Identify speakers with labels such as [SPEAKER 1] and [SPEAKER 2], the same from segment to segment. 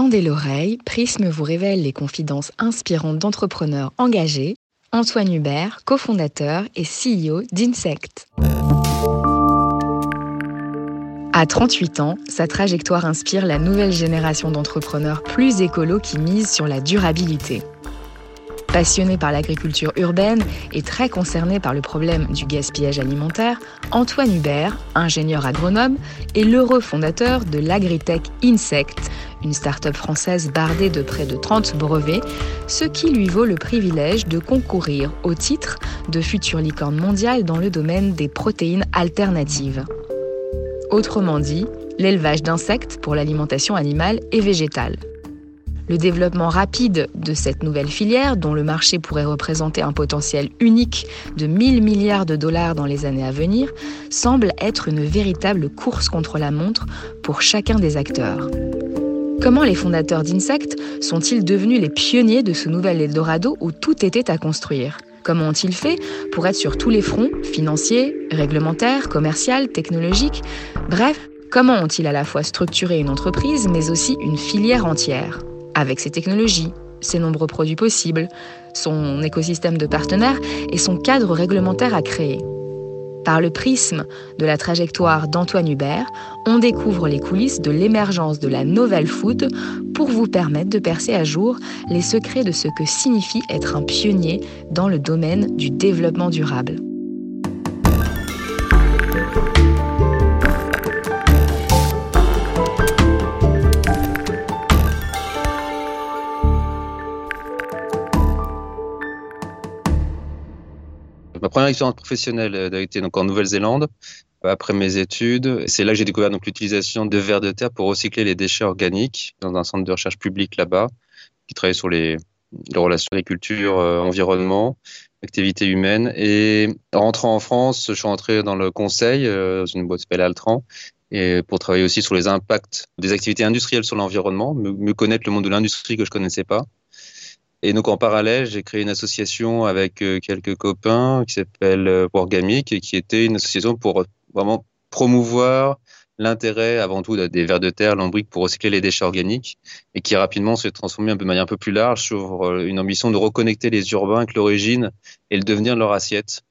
[SPEAKER 1] Tendez l'oreille, Prisme vous révèle les confidences inspirantes d'entrepreneurs engagés. Antoine Hubert, cofondateur et CEO d'Insect. À 38 ans, sa trajectoire inspire la nouvelle génération d'entrepreneurs plus écolos qui misent sur la durabilité. Passionné par l'agriculture urbaine et très concerné par le problème du gaspillage alimentaire, Antoine Hubert, ingénieur agronome, est l'heureux fondateur de l'agritech Insect, une start-up française bardée de près de 30 brevets, ce qui lui vaut le privilège de concourir au titre de future licorne mondiale dans le domaine des protéines alternatives. Autrement dit, l'élevage d'insectes pour l'alimentation animale et végétale. Le développement rapide de cette nouvelle filière, dont le marché pourrait représenter un potentiel unique de 1000 milliards de dollars dans les années à venir, semble être une véritable course contre la montre pour chacun des acteurs. Comment les fondateurs d'Insect sont-ils devenus les pionniers de ce nouvel Eldorado où tout était à construire? Comment ont-ils fait pour être sur tous les fronts, financiers, réglementaires, commercial, technologiques? Bref, comment ont-ils à la fois structuré une entreprise mais aussi une filière entière? Avec ses technologies, ses nombreux produits possibles, son écosystème de partenaires et son cadre réglementaire à créer. Par le prisme de la trajectoire d'Antoine Hubert, on découvre les coulisses de l'émergence de la novel food pour vous permettre de percer à jour les secrets de ce que signifie être un pionnier dans le domaine du développement durable.
[SPEAKER 2] Première expérience professionnelle euh, a été donc en Nouvelle-Zélande après mes études. C'est là que j'ai découvert donc l'utilisation de vers de terre pour recycler les déchets organiques dans un centre de recherche public là-bas qui travaille sur les, relations agriculture, euh, environnement, activité humaine. Et en rentrant en France, je suis rentré dans le conseil euh, dans une boîte s'appelle Altran et pour travailler aussi sur les impacts des activités industrielles sur l'environnement, me, connaître le monde de l'industrie que je connaissais pas. Et donc en parallèle, j'ai créé une association avec euh, quelques copains qui s'appelle euh, Wargamic et qui était une association pour vraiment promouvoir l'intérêt avant tout des vers de terre, l'ombrique pour recycler les déchets organiques et qui rapidement s'est transformé de manière un peu plus large sur euh, une ambition de reconnecter les urbains avec l'origine et le devenir de leur assiette.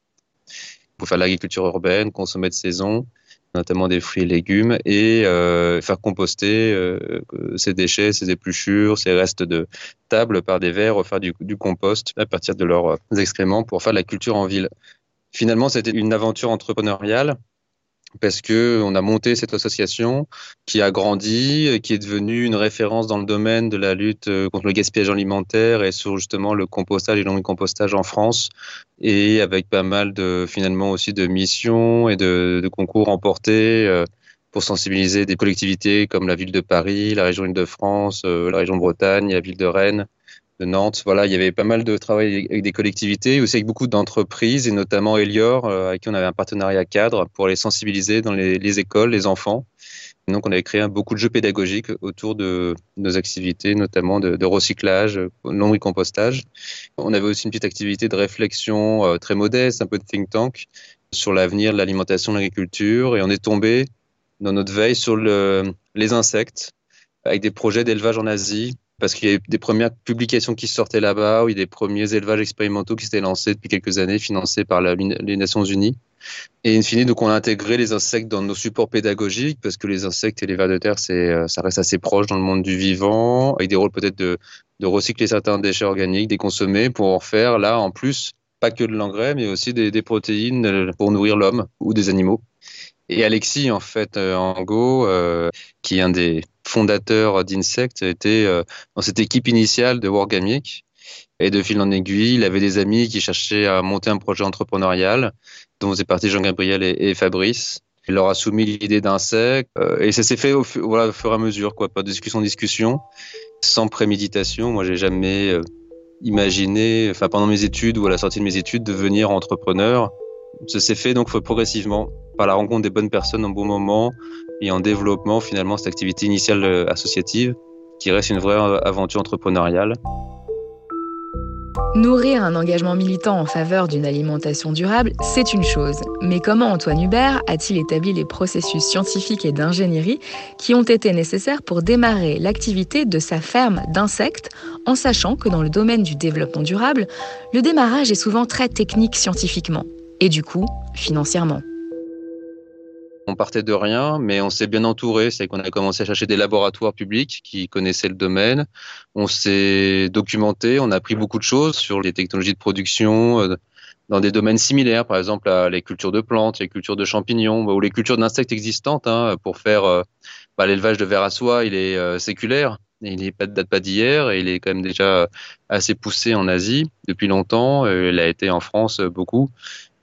[SPEAKER 2] Pour faire l'agriculture urbaine, consommer de saison notamment des fruits et légumes, et euh, faire composter euh, ces déchets, ces épluchures, ces restes de table par des vers, faire du, du compost à partir de leurs excréments pour faire de la culture en ville. Finalement, c'était une aventure entrepreneuriale parce que on a monté cette association qui a grandi, qui est devenue une référence dans le domaine de la lutte euh, contre le gaspillage alimentaire et sur justement le compostage et le compostage en France, et avec pas mal de finalement aussi de missions et de, concours remportés euh, pour sensibiliser des collectivités comme la ville de Paris, la région Île-de-France, euh, la région de Bretagne, la ville de Rennes, de Nantes. Voilà, il y avait pas mal de travail avec des collectivités, aussi avec beaucoup d'entreprises, et notamment Elior, euh, avec qui on avait un partenariat cadre pour les sensibiliser dans les, écoles, les enfants. donc, on avait créé beaucoup de jeux pédagogiques autour de nos activités, notamment de, recyclage, lombricompostage. On avait aussi une petite activité de réflexion euh, très modeste, un peu de think tank, sur l'avenir de l'alimentation, de l'agriculture. Et on est tombé dans notre veille sur le, les insectes, avec des projets d'élevage en Asie, parce qu'il y a eu des premières publications qui sortaient là-bas, a des premiers élevages expérimentaux qui s'étaient lancés depuis quelques années, financés par les Nations Unies. Et in fine, donc on a intégré les insectes dans nos supports pédagogiques, parce que les insectes et les vers de terre, euh, ça reste assez proche dans le monde du vivant, avec des rôles peut-être de, de recycler certains déchets organiques, des consommer, pour en faire là, en plus, pas que de l'engrais, mais aussi des, des protéines euh, pour nourrir l'homme ou des animaux. Et Alexis, en fait, euh, en Go, euh, qui est un des fondateurs d'Insect, était euh, dans cette équipe initiale de Wargamic. Et de fil en aiguille, il avait des amis qui cherchaient à monter un projet entrepreneurial, dont faisaient partie Jean-Gabriel et, Fabrice. Il leur a soumis l'idée d'Insect, et ça s'est fait au, voilà, au, fur et à mesure, quoi, pas de discussion, discussion, sans préméditation. Moi, j'ai jamais imaginé, enfin, pendant mes études ou à la sortie de mes études, devenir entrepreneur. Ça s'est fait donc progressivement par la rencontre des bonnes personnes au bon moment et en développement finalement cette activité initiale euh, associative qui reste une vraie aventure entrepreneuriale.
[SPEAKER 1] Nourrir un engagement militant en faveur d'une alimentation durable, c'est une chose. Mais comment Antoine Hubert a-t-il établi les processus scientifiques et d'ingénierie qui ont été nécessaires pour démarrer l'activité de sa ferme d'insectes, en sachant que dans le domaine du développement durable, le démarrage est souvent très technique scientifiquement, et du coup, financièrement
[SPEAKER 2] on partait de rien, mais on s'est bien entouré. C'est qu'on a commencé à chercher des laboratoires publics qui connaissaient le domaine. On s'est documenté, on a appris beaucoup de choses sur les technologies de production euh, dans des domaines similaires, par exemple les cultures de plantes, les cultures de champignons ou les cultures d'insectes existantes. Hein, pour faire euh, bah, l'élevage de vers à soie, il est euh, séculaire. Il n'est pas date pas d'hier et il est quand même déjà assez poussé en Asie depuis longtemps. Il a été en France beaucoup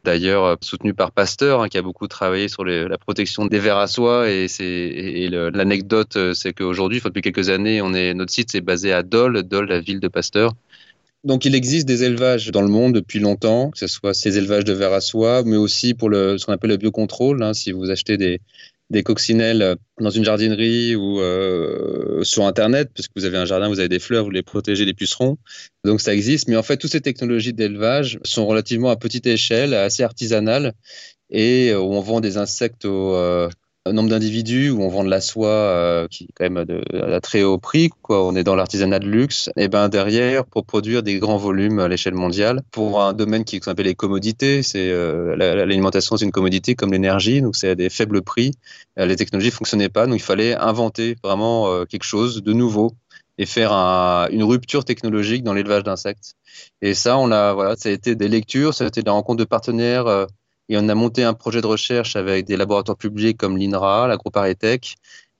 [SPEAKER 2] d'ailleurs euh, soutenu par Pasteur, hein, qui a beaucoup travaillé sur la protection des vers à soie. Et, l'anecdote, euh, c'est qu'aujourd'hui, depuis quelques années, on est, notre site est basé à Dole, la ville de Pasteur. Donc il existe des élevages dans le monde depuis longtemps, que ce soit ces élevages de vers à soie, mais aussi pour ce qu'on appelle le biocontrôle. Hein, si vous achetez des, des coccinelles dans une jardinerie ou euh, sur Internet, parce que vous avez un jardin, vous avez des fleurs, vous les protégez des pucerons. Donc ça existe. Mais en fait, toutes ces technologies d'élevage sont relativement à petite échelle, assez artisanales, et euh, on vend des insectes au, euh, nombre d'individus où on vend de la soie euh, qui quand même de, à très haut prix, quoi. On est dans l'artisanat de luxe. Et ben derrière, pour produire des grands volumes à l'échelle mondiale, pour un domaine qui s'appelle les commodités, c'est euh, l'alimentation, c'est une commodité comme l'énergie, donc c'est à des faibles prix. Euh, les technologies fonctionnaient pas, donc il fallait inventer vraiment quelque chose de nouveau et faire un, une rupture technologique dans l'élevage d'insectes. Et ça, on a voilà, ça a été des lectures, ça a été des rencontres de partenaires et on a monté un projet de recherche avec des laboratoires publics comme l'INRA, l'AgroParisTech.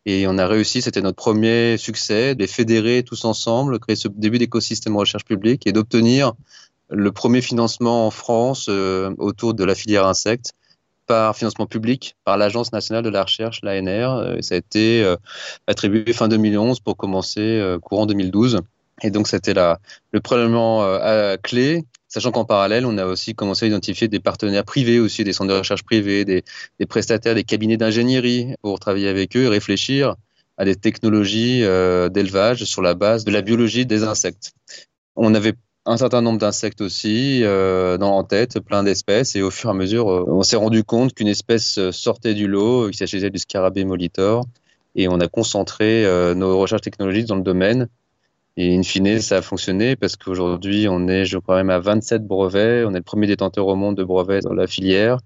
[SPEAKER 2] Et on a réussi, c'était notre premier succès, de les fédérer tous ensemble, créer ce début d'écosystème de recherche publique et d'obtenir le premier financement en France euh, autour de la filière insectes par financement public par l'Agence nationale de la recherche, l'ANR. Euh, ça a été euh, attribué fin 2011 pour commencer courant 2012. Et donc, c'était le prélèvement clé Sachant qu'en parallèle, on a aussi commencé à identifier des partenaires privés aussi, des centres de recherche privés, des, prestataires, des cabinets d'ingénierie pour travailler avec eux et réfléchir à des technologies euh, d'élevage sur la base de la biologie des insectes. On avait un certain nombre d'insectes aussi euh, dans en tête, plein d'espèces, et au fur et à mesure, euh, on s'est rendu compte qu'une espèce sortait du lot, qu'il s'agissait du scarabée molitor, et on a concentré nos recherches technologiques dans le domaine et in fine, ça a fonctionné parce qu'aujourd'hui, on est, je crois même, à 27 brevets. On est le premier détenteur au monde de brevets dans la filière.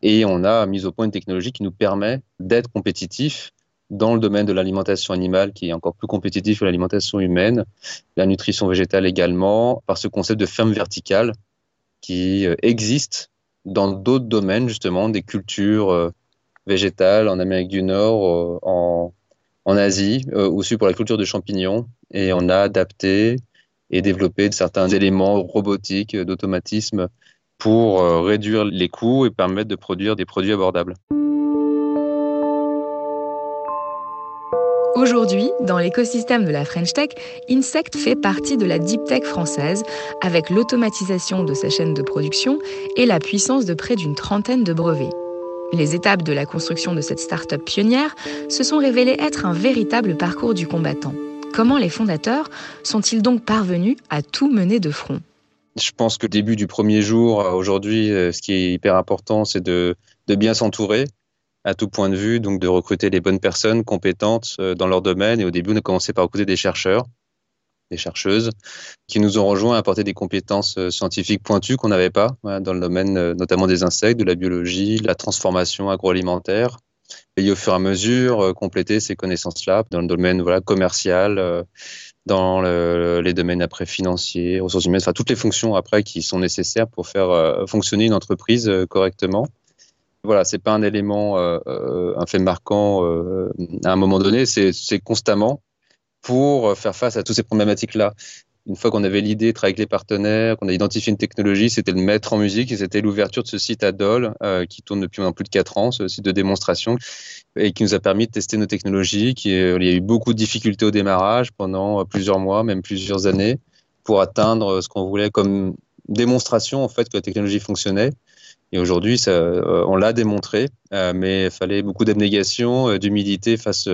[SPEAKER 2] Et on a mis au point une technologie qui nous permet d'être compétitif dans le domaine de l'alimentation animale, qui est encore plus compétitif que l'alimentation humaine, la nutrition végétale également, par ce concept de ferme verticale qui euh, existe dans d'autres domaines, justement, des cultures euh, végétales en Amérique du Nord, euh, en, en Asie, aussi pour la culture de champignons et on a adapté et développé certains éléments robotiques, d'automatisme pour euh, réduire les coûts et permettre de produire des produits abordables.
[SPEAKER 1] Aujourd'hui, dans l'écosystème de la French Tech, Insect fait partie de la deep tech française avec l'automatisation de sa chaîne de production et la puissance de près d'une trentaine de brevets. Les étapes de la construction de cette start-up pionnière se sont révélées être un véritable parcours du combattant. Comment les fondateurs sont-ils donc parvenus à tout mener de front?
[SPEAKER 2] Je pense que début du premier jour, euh, aujourd'hui, euh, ce qui est hyper important, c'est de, bien s'entourer à tout point de vue, donc de recruter les bonnes personnes compétentes euh, dans leur domaine. Et au début, on a commencé par recruter des chercheurs, des chercheuses, qui nous ont rejoints à apporter des compétences scientifiques pointues qu'on n'avait pas dans le domaine notamment des insectes, de la biologie, de la transformation agroalimentaire, et au fur et à mesure euh, compléter ces connaissances-là dans le domaine voilà, commercial, euh, dans les domaines après financiers, ressources humaines, enfin toutes les fonctions après qui sont nécessaires pour faire euh, fonctionner une entreprise correctement. Voilà, c'est pas un élément, un fait marquant à un moment donné, c'est constamment pour faire face à toutes ces problématiques-là une fois qu'on avait l'idée de travailler avec les partenaires, qu'on a identifié une technologie, c'était le mettre en musique et c'était l'ouverture de ce site à Dole euh, qui tourne depuis maintenant plus de 4 ans, ce site de démonstration et qui nous a permis de tester nos technologies. Euh, il y a eu beaucoup de difficultés au démarrage pendant plusieurs mois, même plusieurs années, pour atteindre ce qu'on voulait comme démonstration en fait que la technologie fonctionnait. Et aujourd'hui, euh, on l'a démontré, mais il fallait beaucoup d'abnégation, d'humilité face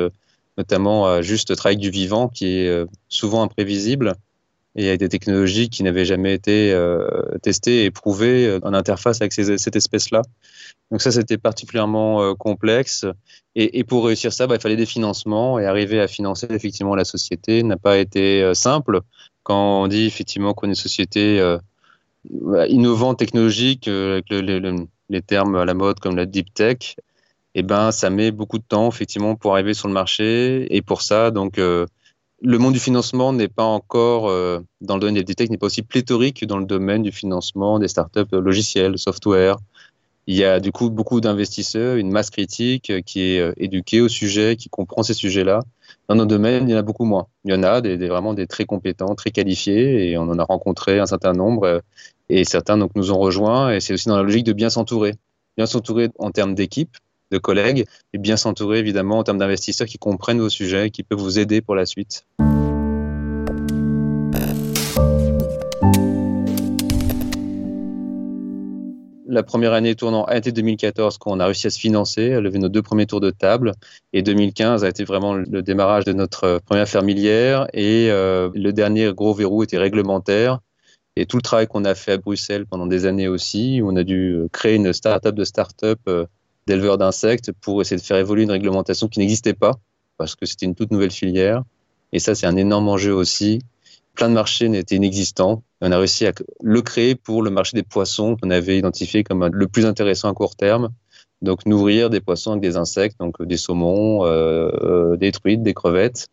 [SPEAKER 2] notamment à juste travail du vivant qui est souvent imprévisible et avec des technologies qui n'avaient jamais été euh, testées et prouvées en interface avec cette espèce-là. Donc ça, c'était particulièrement euh, complexe. Et, pour réussir ça, bah, il fallait des financements et arriver à financer effectivement la société n'a pas été euh, simple. Quand on dit effectivement qu'on est une société euh, innovante, technologique, avec le, les termes à la mode comme la deep tech, eh ben, ça met beaucoup de temps effectivement pour arriver sur le marché. Et pour ça, donc, le monde du financement n'est pas encore, dans le domaine des tech, n'est pas aussi pléthorique que dans le domaine du financement des startups logiciels, software, il y a du coup beaucoup d'investisseurs, une masse critique euh, qui est euh, éduquée au sujet, qui comprend ces sujets-là. Dans nos domaines, il y en a beaucoup moins. Il y en a des, vraiment des très compétents, très qualifiés, et on en a rencontré un certain nombre, euh, et certains donc nous ont rejoints. Et c'est aussi dans la logique de bien s'entourer, bien s'entourer en termes d'équipe, de collègues, et bien s'entourer évidemment en termes d'investisseurs qui comprennent vos sujets, qui peuvent vous aider pour la suite. la première année tournant a été 2014 quand on a réussi à se financer, à lever nos deux premiers tours de table. Et 2015 a été vraiment le démarrage de notre première fermilière. Et euh, le dernier gros verrou était réglementaire. Et tout le travail qu'on a fait à Bruxelles pendant des années aussi, où on a dû créer une start-up de start-up euh, d'éleveurs d'insectes pour essayer de faire évoluer une réglementation qui n'existait pas, parce que c'était une toute nouvelle filière. Et ça, c'est un énorme enjeu aussi plein de marchés n'étaient inexistants. On a réussi à le créer pour le marché des poissons qu'on avait identifié comme le plus intéressant à court terme. Donc nourrir des poissons avec des insectes, donc des saumons, euh, euh, des truites, des crevettes.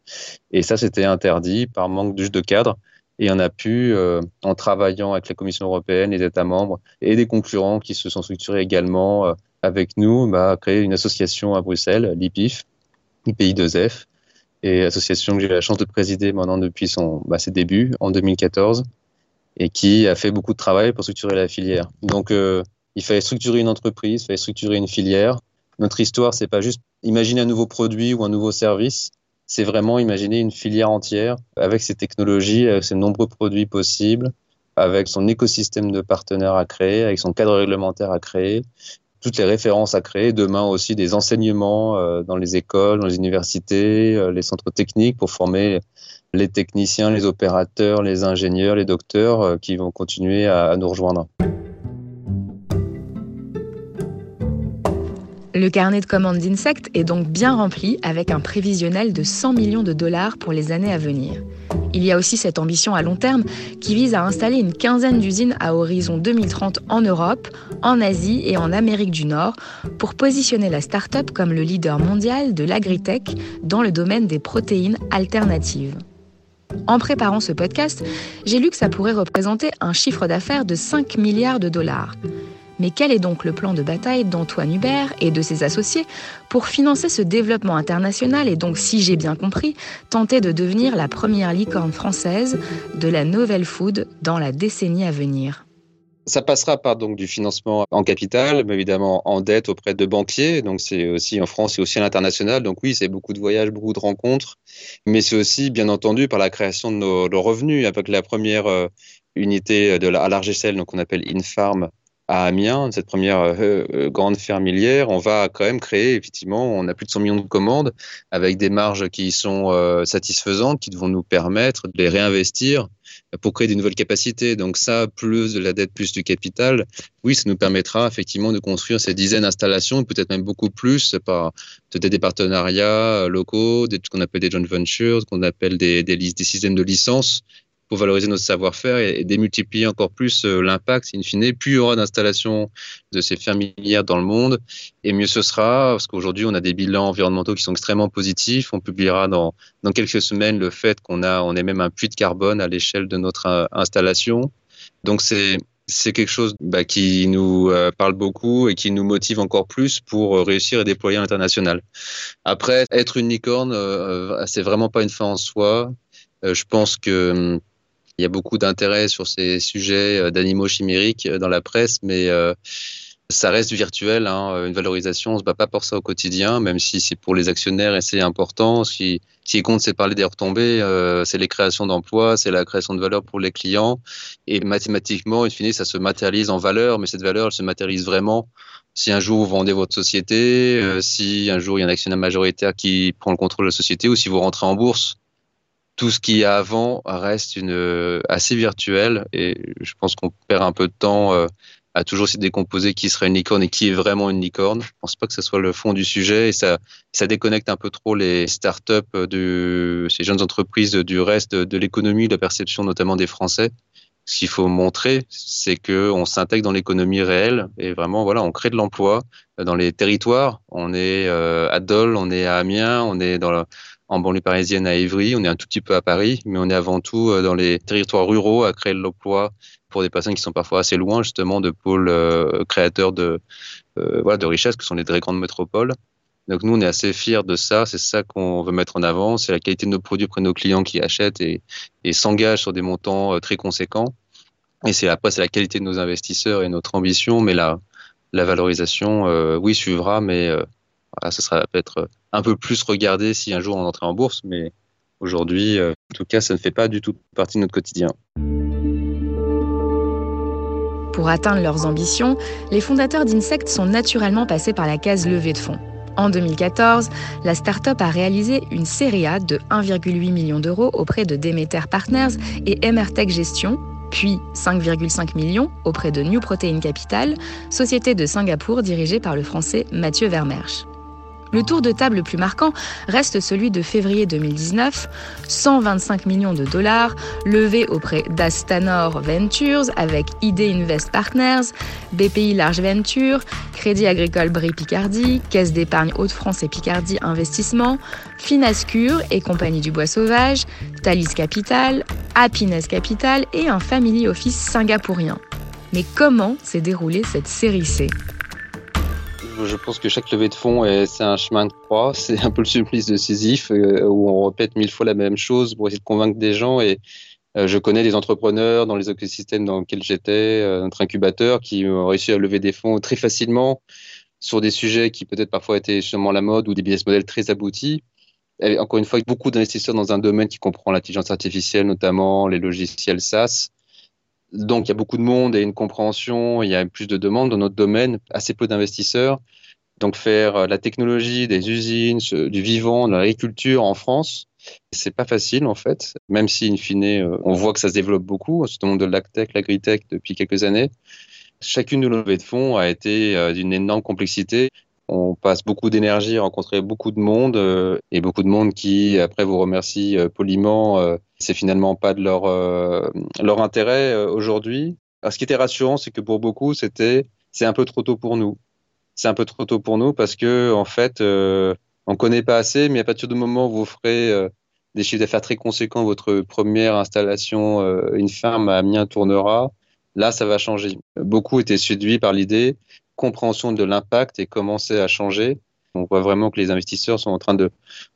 [SPEAKER 2] Et ça, c'était interdit par manque de cadre. Et on a pu, euh, en travaillant avec la Commission européenne, les États membres et des concurrents qui se sont structurés également avec nous, bah, créer une association à Bruxelles, l'IPIF, IPI2F, et association que j'ai la chance de présider maintenant depuis son, bah, ses débuts en 2014 et qui a fait beaucoup de travail pour structurer la filière. Donc, euh, il fallait structurer une entreprise, il fallait structurer une filière. Notre histoire, c'est pas juste imaginer un nouveau produit ou un nouveau service, c'est vraiment imaginer une filière entière avec ses technologies, avec ses nombreux produits possibles, avec son écosystème de partenaires à créer, avec son cadre réglementaire à créer, toutes les références à créer, demain aussi des enseignements euh, dans les écoles, dans les universités, euh, les centres techniques pour former les techniciens, les opérateurs, les ingénieurs, les docteurs euh, qui vont continuer à nous rejoindre.
[SPEAKER 1] Le carnet de commandes d'insectes est donc bien rempli avec un prévisionnel de 100 millions de dollars pour les années à venir. Il y a aussi cette ambition à long terme qui vise à installer une quinzaine d'usines à horizon 2030 en Europe, en Asie et en Amérique du Nord pour positionner la start-up comme le leader mondial de l'agritech dans le domaine des protéines alternatives. En préparant ce podcast, j'ai lu que ça pourrait représenter un chiffre d'affaires de 5 milliards de dollars. Mais quel est donc le plan de bataille d'Antoine Hubert et de ses associés pour financer ce développement international et donc, si j'ai bien compris, tenter de devenir la première licorne française de la nouvelle food dans la décennie à venir?
[SPEAKER 2] Ça passera par donc du financement en capital, mais évidemment en dette auprès de banquiers. Donc c'est aussi en France et aussi à l'international. Donc oui, c'est beaucoup de voyages, beaucoup de rencontres, mais c'est aussi bien entendu par la création de nos, revenus avec la première euh, unité de la, à large échelle, donc on appelle Infarm, à Amiens, cette première euh, euh, grande fermilière, on va quand même créer, effectivement, on a plus de 100 millions de commandes avec des marges qui sont euh, satisfaisantes, qui vont nous permettre de les réinvestir pour créer des nouvelles capacités. Donc ça, plus de la dette, plus du capital, oui, ça nous permettra effectivement de construire ces dizaines d'installations, peut-être même beaucoup plus par des partenariats locaux, ce qu'on appelle des joint ventures, ce qu'on appelle des, des, des systèmes de licence pour valoriser notre savoir-faire et, démultiplier encore plus euh, l'impact, in fine. Plus il y aura d'installations de ces fermilières dans le monde, et mieux ce sera, parce qu'aujourd'hui, on a des bilans environnementaux qui sont extrêmement positifs. On publiera dans, dans quelques semaines le fait qu'on a, on est même un puits de carbone à l'échelle de notre euh, installation. Donc, c'est, c'est quelque chose bah, qui nous euh, parle beaucoup et qui nous motive encore plus pour réussir et déployer à l'international. Après, être une licorne, euh, c'est vraiment pas une fin en soi. je pense que hum, il y a beaucoup d'intérêt sur ces sujets euh, d'animaux chimériques euh, dans la presse, mais euh, ça reste virtuel. Hein. Une valorisation, on ne se bat pas pour ça au quotidien, même si c'est pour les actionnaires et c'est important. Ce qui, compte, c'est parler des retombées, euh, c'est les créations d'emplois, c'est la création de valeur pour les clients. Et mathématiquement, in fine, ça se matérialise en valeur, mais cette valeur, elle se matérialise vraiment si un jour vous vendez votre société, si un jour il y a un actionnaire majoritaire qui prend le contrôle de la société, ou si vous rentrez en bourse tout ce qui est avant reste une, assez virtuel et je pense qu'on perd un peu de temps à toujours essayer de décomposer qui serait une licorne et qui est vraiment une licorne. Je pense pas que ce soit le fond du sujet et ça, ça déconnecte un peu trop les startups de ces jeunes entreprises du reste de, l'économie, de la perception notamment des Français. Ce qu'il faut montrer, c'est que on s'intègre dans l'économie réelle et vraiment, voilà, on crée de l'emploi dans les territoires. On est euh, à Dole, on est à Amiens, on est dans la, en banlieue parisienne à Évry, on est un tout petit peu à Paris, mais on est avant tout euh, dans les territoires ruraux à créer de l'emploi pour des personnes qui sont parfois assez loin justement de pôles euh, créateurs de, euh, voilà, de richesses que sont les très grandes métropoles. Donc nous, on est assez fiers de ça, c'est ça qu'on veut mettre en avant, c'est la qualité de nos produits auprès de nos clients qui achètent et, et s'engagent sur des montants très conséquents. Et c'est après, c'est la qualité de nos investisseurs et notre ambition, mais la, la valorisation, oui, suivra, mais voilà, ce sera peut-être un peu plus regardé si un jour on entrait en bourse, mais aujourd'hui, en tout cas, ça ne fait pas du tout partie de notre quotidien.
[SPEAKER 1] Pour atteindre leurs ambitions, les fondateurs d'Insect sont naturellement passés par la case levée de fonds. En 2014, la start-up a réalisé une série A de 1,8 million d'euros auprès de Demeter Partners et MRTech Gestion, puis 5,5 millions auprès de New Protein Capital, société de Singapour dirigée par le français Mathieu Vermersch. Le tour de table le plus marquant reste celui de février 2019, 125 millions de dollars levés auprès d'Astanor Ventures avec ID Invest Partners, BPI Large Venture, Crédit Agricole Brie Picardie, Caisse d'épargne Hauts-de-France et Picardie Investissement, Finascure et Compagnie du Bois Sauvage, Thalys Capital, Happiness Capital et un family office singapourien. Mais comment s'est déroulée cette série C?
[SPEAKER 2] Je pense que chaque levée de fonds, c'est un chemin de croix. C'est un peu le supplice de Sisyphe euh, où on répète mille fois la même chose pour essayer de convaincre des gens. Et euh, je connais des entrepreneurs dans les écosystèmes dans lesquels j'étais, euh, notre incubateur, qui ont réussi à lever des fonds très facilement sur des sujets qui peut-être parfois étaient justement la mode ou des business models très aboutis. Encore une fois, beaucoup d'investisseurs dans un domaine qui comprend l'intelligence artificielle, notamment les logiciels SaaS. Donc, il y a beaucoup de monde et une compréhension, il y a plus de demandes dans notre domaine, assez peu d'investisseurs. Donc, faire euh, la technologie, des usines, du vivant, de l'agriculture en France, c'est pas facile en fait, même si, in fine, euh, on voit que ça se développe beaucoup, ce monde de l'agtech, l'agritech depuis quelques années. Chacune de nos levées de fonds a été euh, d'une énorme complexité. On passe beaucoup d'énergie à rencontrer beaucoup de monde et beaucoup de monde qui, après, vous remercie poliment c'est finalement pas de leur, euh, leur intérêt euh, aujourd'hui. ce qui était rassurant, c'est que pour beaucoup, c'était c'est un peu trop tôt pour nous. C'est un peu trop tôt pour nous parce que en fait, euh, on connaît pas assez, mais à partir du moment où vous ferez des chiffres d'affaires très conséquents, votre première installation, une ferme à Amiens tournera, là, ça va changer. Beaucoup étaient séduits par l'idée, compréhension de l'impact et commencer à changer. On voit vraiment que les investisseurs sont en train de,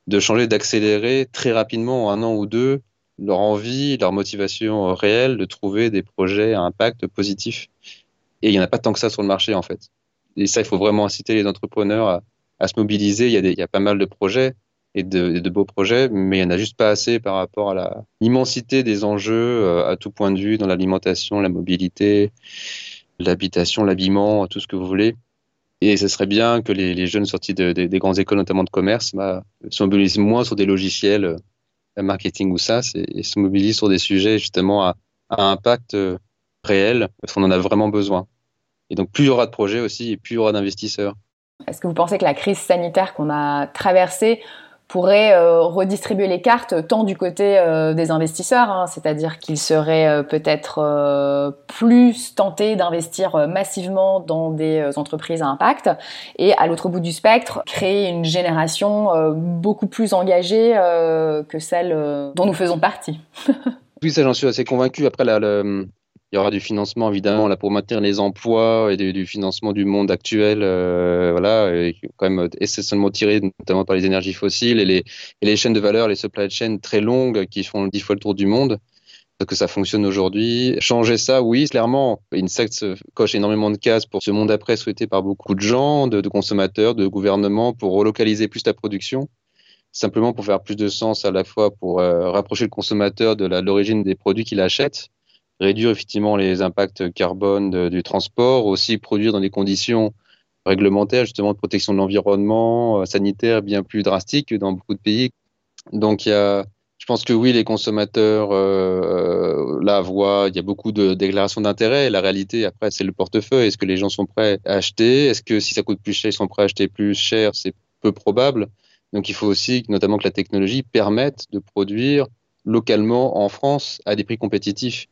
[SPEAKER 2] de changer, d'accélérer très rapidement en un an ou deux leur envie, leur motivation réelle de trouver des projets à impact positif. Et il n'y en a pas tant que ça sur le marché, en fait. Et ça, il faut vraiment inciter les entrepreneurs à, se mobiliser. Il y, a pas mal de projets et de, beaux projets, mais il n'y en a juste pas assez par rapport à l'immensité des enjeux euh, à tout point de vue dans l'alimentation, la mobilité, l'habitation, l'habillement, tout ce que vous voulez. Et ce serait bien que les, jeunes sortis de, des grandes écoles, notamment de commerce, bah, se mobilisent moins sur des logiciels marketing ou ça, et se mobilise sur des sujets justement à, impact euh, réel, parce qu'on en a vraiment besoin. Et donc, plus il y aura de projets aussi, et plus il y aura d'investisseurs.
[SPEAKER 3] Est-ce que vous pensez que la crise sanitaire qu'on a traversée pourrait euh, redistribuer les cartes tant du côté euh, des investisseurs, hein, c'est-à-dire qu'ils seraient euh, peut-être plus tentés d'investir massivement dans des entreprises à impact, et à l'autre bout du spectre, créer une génération beaucoup plus engagée que celle dont nous faisons partie.
[SPEAKER 2] oui, ça j'en suis assez convaincu. Après, la, il y aura du financement évidemment là pour maintenir les emplois et du, financement du monde actuel, euh, voilà, et quand même essentiellement tiré notamment par les énergies fossiles et les, et les chaînes de valeur, les supply chains très longues qui font dix fois le tour du monde que ça fonctionne aujourd'hui. Changer ça, oui, clairement. Insect coche énormément de cases pour ce monde après souhaité par beaucoup de gens, de, de consommateurs, de gouvernements, pour relocaliser plus la production simplement pour faire plus de sens à la fois pour euh, rapprocher le consommateur de l'origine des produits qu'il achète réduire effectivement les impacts carbone du transport, aussi produire dans des conditions réglementaires justement de protection de l'environnement, euh, sanitaire bien plus drastiques que dans beaucoup de pays. Donc il y a, je pense que oui, les consommateurs euh, la voient, il y a beaucoup de déclarations d'intérêt. La réalité, après, c'est le portefeuille. Est-ce que les gens sont prêts à acheter? Est-ce que si ça coûte plus cher, ils sont prêts à acheter plus cher? C'est peu probable. Donc il faut aussi notamment que la technologie permette de produire localement en France à des prix compétitifs.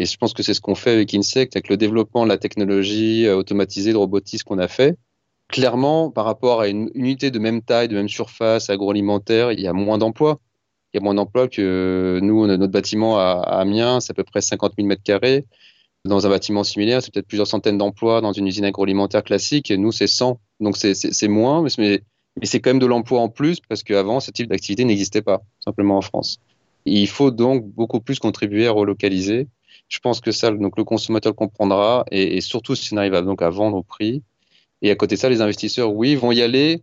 [SPEAKER 2] Et je pense que c'est ce qu'on fait avec Insect, avec le développement de la technologie euh, automatisée de robotisme qu'on a fait. Clairement, par rapport à une unité de même taille, de même surface agroalimentaire, il y a moins d'emplois. Il y a moins d'emplois que nous, notre bâtiment à, Amiens, c'est à peu près 50 000 mètres carrés. Dans un bâtiment similaire, c'est peut-être plusieurs centaines d'emplois dans une usine agroalimentaire classique. Nous, c'est 100. Donc c'est moins, mais c'est quand même de l'emploi en plus parce qu'avant, ce type d'activité n'existait pas, simplement en France. il faut donc beaucoup plus contribuer à relocaliser. Je pense que ça, donc le consommateur comprendra et, surtout si on arrive à, donc à vendre au prix. Et à côté de ça, les investisseurs, oui, vont y aller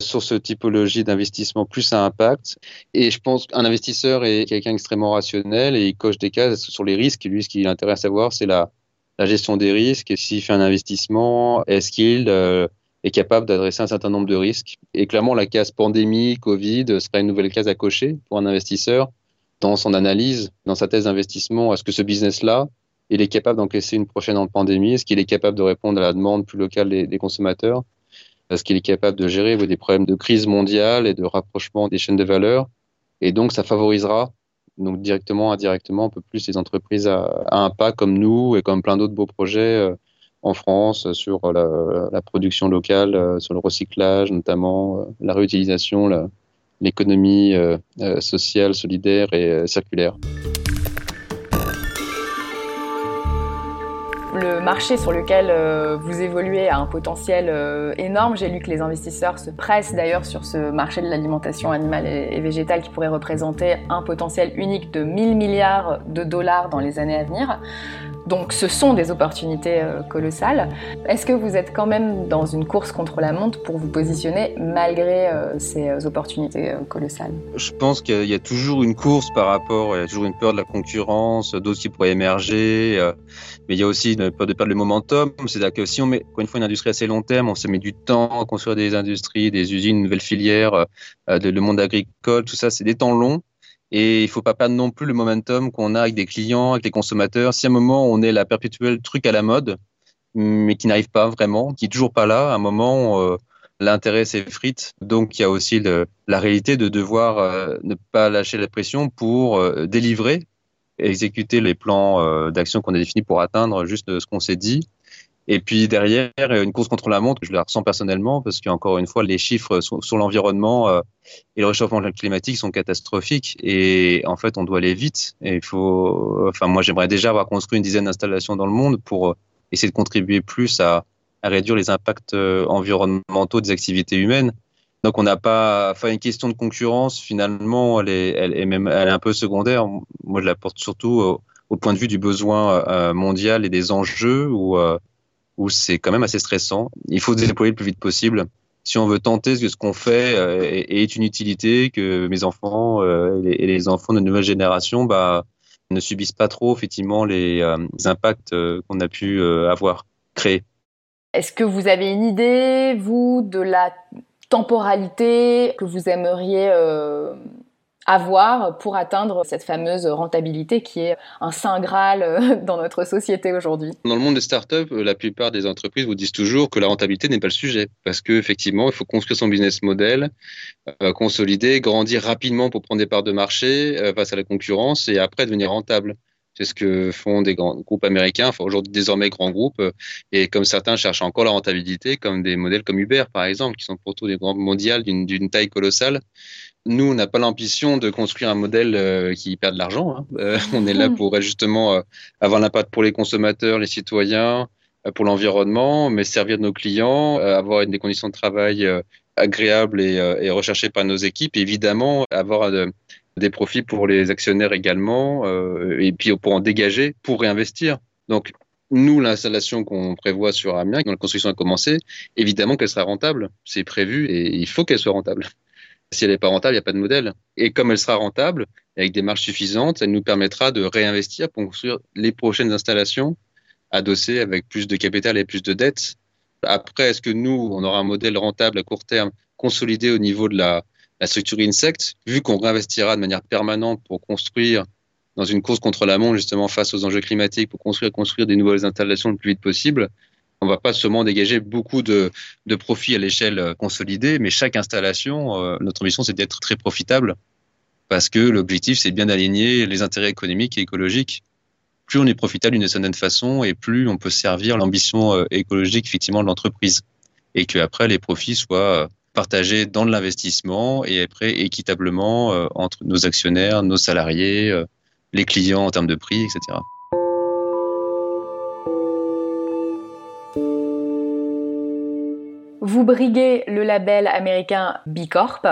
[SPEAKER 2] sur ce typologie d'investissement plus à impact. Et je pense qu'un investisseur est quelqu'un extrêmement rationnel et il coche des cases sur les risques. Lui, ce qui l'intéresse à voir, c'est la, gestion des risques. Et s'il fait un investissement, est-ce qu'il euh, est capable d'adresser un certain nombre de risques? Et clairement, la case pandémie, Covid sera une nouvelle case à cocher pour un investisseur dans son analyse, dans sa thèse d'investissement. Est-ce que ce business-là, il est capable d'encaisser une prochaine pandémie? Est-ce qu'il est capable de répondre à la demande plus locale des, consommateurs? Est-ce qu'il est capable de gérer des problèmes de crise mondiale et de rapprochement des chaînes de valeur? Et donc, ça favorisera donc directement, indirectement, un peu plus les entreprises à, un pas comme nous et comme plein d'autres beaux projets euh, en France sur la, la, production locale, euh, sur le recyclage notamment, euh, la réutilisation, l'économie sociale, solidaire et circulaire.
[SPEAKER 3] Le marché sur lequel euh, vous évoluez a un potentiel euh, énorme. J'ai lu que les investisseurs se pressent d'ailleurs sur ce marché de l'alimentation animale et, végétale qui pourrait représenter un potentiel unique de 1000 milliards de dollars dans les années à venir. Donc ce sont des opportunités euh, colossales. Est-ce que vous êtes quand même dans une course contre la montre pour vous positionner malgré euh, ces euh, opportunités colossales?
[SPEAKER 2] Je pense qu'il y a toujours une course par rapport, il y a toujours une peur de la concurrence, d'autres qui pourraient émerger, mais il y a aussi une peur de perdre le momentum. C'est-à-dire que si on met, une fois, une industrie assez long terme, on se met du temps à construire des industries, des usines, une nouvelle filière, le monde agricole, tout ça, c'est des temps longs. Et il faut pas perdre non plus le momentum qu'on a avec des clients, avec les consommateurs. Si à un moment on est la perpétuelle truc à la mode, mais qui n'arrive pas vraiment, qui est toujours pas là, à un moment euh, l'intérêt s'effrite. Donc il y a aussi la réalité de devoir euh, ne pas lâcher la pression pour euh, délivrer, exécuter les plans d'action qu'on a définis pour atteindre juste ce qu'on s'est dit. Et puis derrière, une course contre la montre, je la ressens personnellement parce qu'encore une fois, les chiffres sur, l'environnement euh, et le réchauffement climatique sont catastrophiques. Et en fait, on doit aller vite. Et il faut, enfin, moi, j'aimerais déjà avoir construit une dizaine d'installations dans le monde pour euh, essayer de contribuer plus à, réduire les impacts euh, environnementaux des activités humaines. Donc, on n'a pas, enfin, une question de concurrence, finalement, elle est, elle est même, elle est un peu secondaire. Moi, je la porte surtout au point de vue du besoin mondial et des enjeux où où c'est quand même assez stressant. Il faut se déployer le plus vite possible. Si on veut tenter que ce qu'on fait euh, ait une utilité, que mes enfants euh, et les enfants de nouvelle génération bah, ne subissent pas trop effectivement les, euh, impacts qu'on a pu avoir créés.
[SPEAKER 3] Est-ce que vous avez une idée, vous, de la temporalité que vous aimeriez avoir pour atteindre cette fameuse rentabilité qui est un saint graal euh, dans notre société aujourd'hui
[SPEAKER 2] Dans le monde des startups, euh, la plupart des entreprises vous disent toujours que la rentabilité n'est pas le sujet parce qu'effectivement, il faut construire son business model, euh, consolider, grandir rapidement pour prendre des parts de marché face à la concurrence et après devenir rentable. C'est ce que font des grands groupes américains, enfin aujourd'hui désormais grands groupes, et comme certains cherchent encore la rentabilité, comme des modèles comme Uber par exemple, qui sont pourtant des grands mondiales d'une taille colossale, nous, on n'a pas l'ambition de construire un modèle euh, qui perd de l'argent. Hein. Euh, on est là hmm. pour justement euh, avoir l'impact pour les consommateurs, les citoyens, pour l'environnement, mais servir nos clients, avoir des conditions de travail agréables et, et, recherchées par nos équipes, évidemment avoir des profits pour les actionnaires également, et puis pour en dégager, pour réinvestir. Donc, nous, l'installation qu'on prévoit sur Amiens, quand la construction a commencé, évidemment qu'elle sera rentable. C'est prévu et il faut qu'elle soit rentable. Si elle n'est pas rentable, il n'y a pas de modèle. Et comme elle sera rentable, avec des marges suffisantes, elle nous permettra de réinvestir pour construire les prochaines installations adossées avec plus de capital et plus de dettes. Après, est-ce que nous, on aura un modèle rentable à court terme, consolidé au niveau de la, la structure Insect, vu qu'on réinvestira de manière permanente pour construire dans une course contre la montre, justement face aux enjeux climatiques, pour construire, construire des nouvelles installations le plus vite possible, on va pas seulement dégager beaucoup de, de profits à l'échelle consolidée, mais chaque installation, euh, notre mission, c'est d'être très profitable parce que l'objectif, c'est bien d'aligner les intérêts économiques et écologiques. Plus on est profitable d'une certaine façon et plus on peut servir l'ambition euh, écologique, effectivement, de l'entreprise. Et que après, les profits soient euh, partagés dans l'investissement et après équitablement entre nos actionnaires, nos salariés, les clients en termes de prix, etc.
[SPEAKER 3] Vous briguez le label américain B Corp.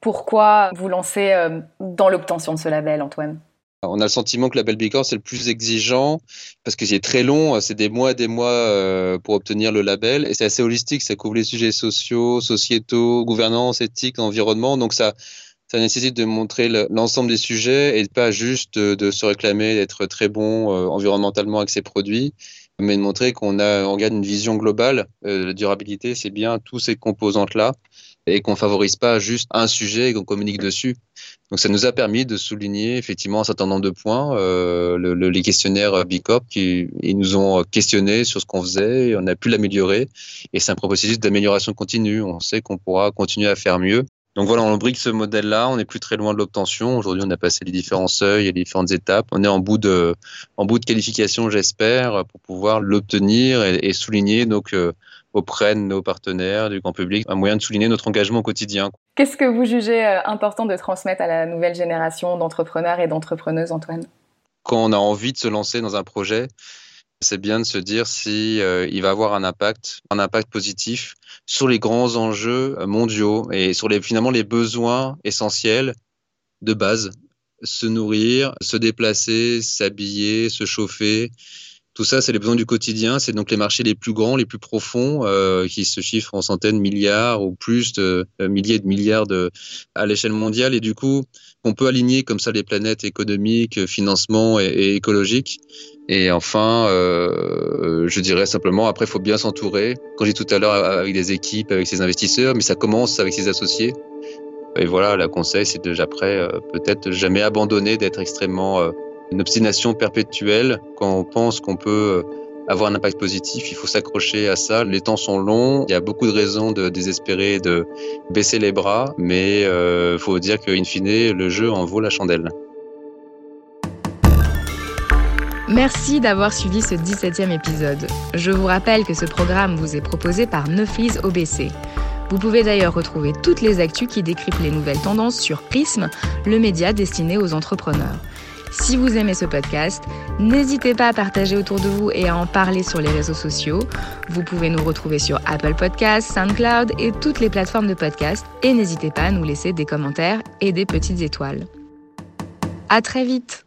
[SPEAKER 3] Pourquoi vous lancez euh, dans l'obtention de ce label, Antoine?
[SPEAKER 2] On a le sentiment que le label B Corp, c'est le plus exigeant parce que c'est très long, c'est des mois et des mois euh, pour obtenir le label et c'est assez holistique, ça couvre les sujets sociaux, sociétaux, gouvernance, éthique, environnement. Donc ça, ça nécessite de montrer l'ensemble des sujets et pas juste de, se réclamer d'être très bon euh, environnementalement avec ses produits, mais de montrer qu'on a, on garde une vision globale. Euh, la durabilité, c'est bien tous ces composantes-là et qu'on favorise pas juste un sujet et qu'on communique dessus. Donc ça nous a permis de souligner effectivement un certain nombre de points. Euh, le, les questionnaires Bicorp qui ils nous ont questionné sur ce qu'on faisait, on a pu l'améliorer et c'est un processus d'amélioration continue. On sait qu'on pourra continuer à faire mieux donc voilà, on brique ce modèle-là, on n'est plus très loin de l'obtention. Aujourd'hui, on a passé les différents seuils et les différentes étapes. On est en bout de, en bout de qualification, j'espère, pour pouvoir l'obtenir et, souligner donc euh, auprès de nos partenaires, du grand public, un moyen de souligner notre engagement au quotidien.
[SPEAKER 3] Qu'est-ce que vous jugez euh, important de transmettre à la nouvelle génération d'entrepreneurs et d'entrepreneuses, Antoine?
[SPEAKER 2] Quand on a envie de se lancer dans un projet, c'est bien de se dire si euh, il va avoir un impact, un impact positif sur les grands enjeux mondiaux et sur les finalement les besoins essentiels de base se nourrir, se déplacer, s'habiller, se chauffer, tout ça, c'est les besoins du quotidien. C'est donc les marchés les plus grands, les plus profonds, euh, qui se chiffrent en centaines milliards ou plus de euh, milliers de milliards à l'échelle mondiale. Et du coup, on peut aligner comme ça les planètes économiques, financement et, et écologiques. Et enfin, euh, je dirais simplement, après, il faut bien s'entourer. Quand j'ai tout à l'heure avec des équipes, avec ses investisseurs, mais ça commence avec ses associés. Et voilà, le conseil, c'est déjà après, peut-être jamais abandonner d'être extrêmement une obstination perpétuelle quand on pense qu'on peut euh, avoir un impact positif. Il faut s'accrocher à ça. Les temps sont longs. Il y a beaucoup de raisons de désespérer, de baisser les bras, mais il euh, faut dire qu'in fine, le jeu en vaut la chandelle.
[SPEAKER 1] Merci d'avoir suivi ce 17e épisode. Je vous rappelle que ce programme vous est proposé par Neuflis OBC. Vous pouvez d'ailleurs retrouver toutes les actus qui décryptent les nouvelles tendances sur Prism, le média destiné aux entrepreneurs. Si vous aimez ce podcast, n'hésitez pas à partager autour de vous et à en parler sur les réseaux sociaux. Vous pouvez nous retrouver sur Apple Podcasts, SoundCloud et toutes les plateformes de podcast. Et n'hésitez pas à nous laisser des commentaires et des petites étoiles. À très vite!